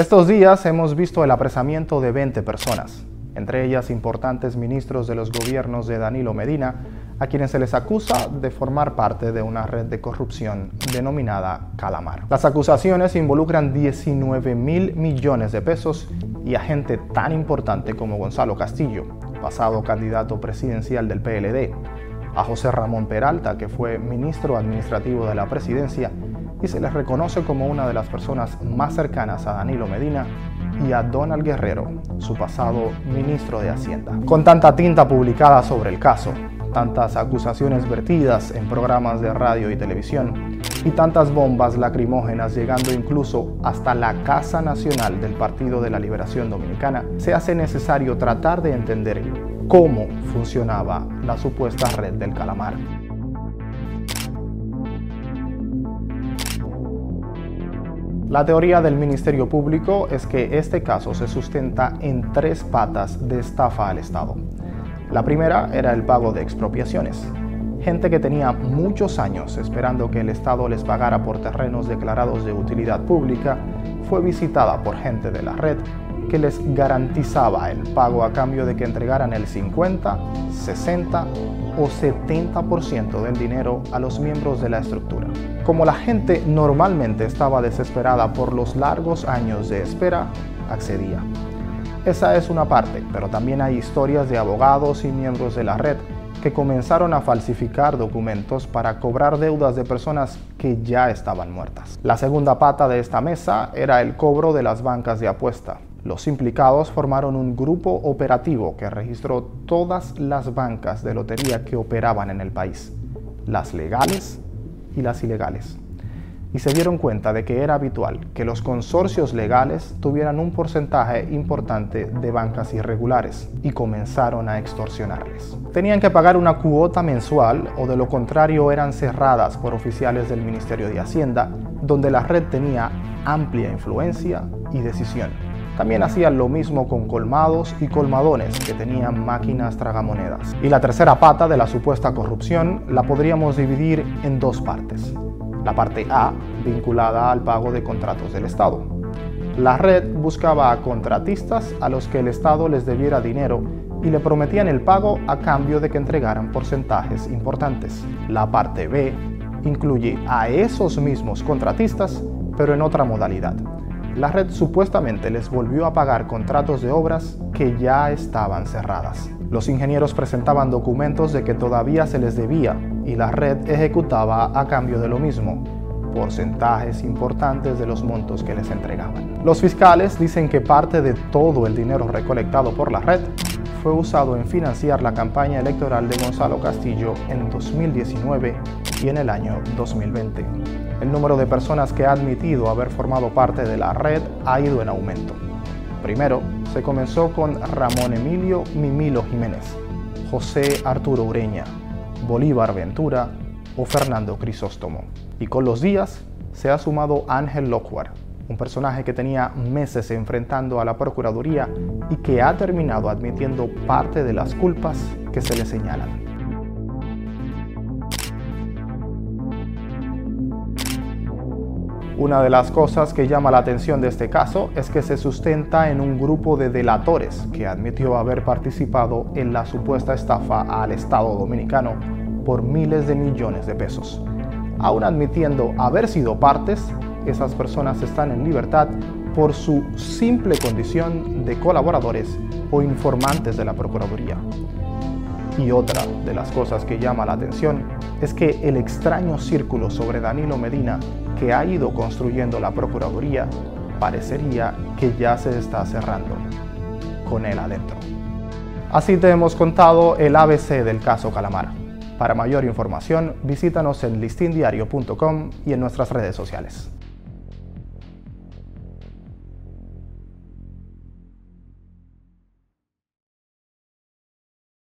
Estos días hemos visto el apresamiento de 20 personas, entre ellas importantes ministros de los gobiernos de Danilo Medina, a quienes se les acusa de formar parte de una red de corrupción denominada Calamar. Las acusaciones involucran 19 mil millones de pesos y a gente tan importante como Gonzalo Castillo, pasado candidato presidencial del PLD, a José Ramón Peralta, que fue ministro administrativo de la presidencia y se les reconoce como una de las personas más cercanas a Danilo Medina y a Donald Guerrero, su pasado ministro de Hacienda. Con tanta tinta publicada sobre el caso, tantas acusaciones vertidas en programas de radio y televisión y tantas bombas lacrimógenas llegando incluso hasta la Casa Nacional del Partido de la Liberación Dominicana, se hace necesario tratar de entender cómo funcionaba la supuesta red del calamar. La teoría del Ministerio Público es que este caso se sustenta en tres patas de estafa al Estado. La primera era el pago de expropiaciones. Gente que tenía muchos años esperando que el Estado les pagara por terrenos declarados de utilidad pública fue visitada por gente de la red que les garantizaba el pago a cambio de que entregaran el 50, 60 o 70% del dinero a los miembros de la estructura. Como la gente normalmente estaba desesperada por los largos años de espera, accedía. Esa es una parte, pero también hay historias de abogados y miembros de la red que comenzaron a falsificar documentos para cobrar deudas de personas que ya estaban muertas. La segunda pata de esta mesa era el cobro de las bancas de apuesta. Los implicados formaron un grupo operativo que registró todas las bancas de lotería que operaban en el país, las legales y las ilegales. Y se dieron cuenta de que era habitual que los consorcios legales tuvieran un porcentaje importante de bancas irregulares y comenzaron a extorsionarles. Tenían que pagar una cuota mensual o de lo contrario eran cerradas por oficiales del Ministerio de Hacienda, donde la red tenía amplia influencia y decisión. También hacían lo mismo con colmados y colmadones que tenían máquinas tragamonedas. Y la tercera pata de la supuesta corrupción la podríamos dividir en dos partes. La parte A, vinculada al pago de contratos del Estado. La red buscaba a contratistas a los que el Estado les debiera dinero y le prometían el pago a cambio de que entregaran porcentajes importantes. La parte B incluye a esos mismos contratistas, pero en otra modalidad la red supuestamente les volvió a pagar contratos de obras que ya estaban cerradas. Los ingenieros presentaban documentos de que todavía se les debía y la red ejecutaba a cambio de lo mismo, porcentajes importantes de los montos que les entregaban. Los fiscales dicen que parte de todo el dinero recolectado por la red fue usado en financiar la campaña electoral de Gonzalo Castillo en 2019 y en el año 2020 el número de personas que ha admitido haber formado parte de la red ha ido en aumento. Primero, se comenzó con Ramón Emilio Mimilo Jiménez, José Arturo Ureña, Bolívar Ventura o Fernando Crisóstomo. Y con los días se ha sumado Ángel Locuar, un personaje que tenía meses enfrentando a la Procuraduría y que ha terminado admitiendo parte de las culpas que se le señalan. Una de las cosas que llama la atención de este caso es que se sustenta en un grupo de delatores que admitió haber participado en la supuesta estafa al Estado dominicano por miles de millones de pesos. Aún admitiendo haber sido partes, esas personas están en libertad por su simple condición de colaboradores o informantes de la Procuraduría. Y otra de las cosas que llama la atención es que el extraño círculo sobre Danilo Medina que ha ido construyendo la Procuraduría parecería que ya se está cerrando con él adentro. Así te hemos contado el ABC del caso Calamar. Para mayor información, visítanos en listindiario.com y en nuestras redes sociales.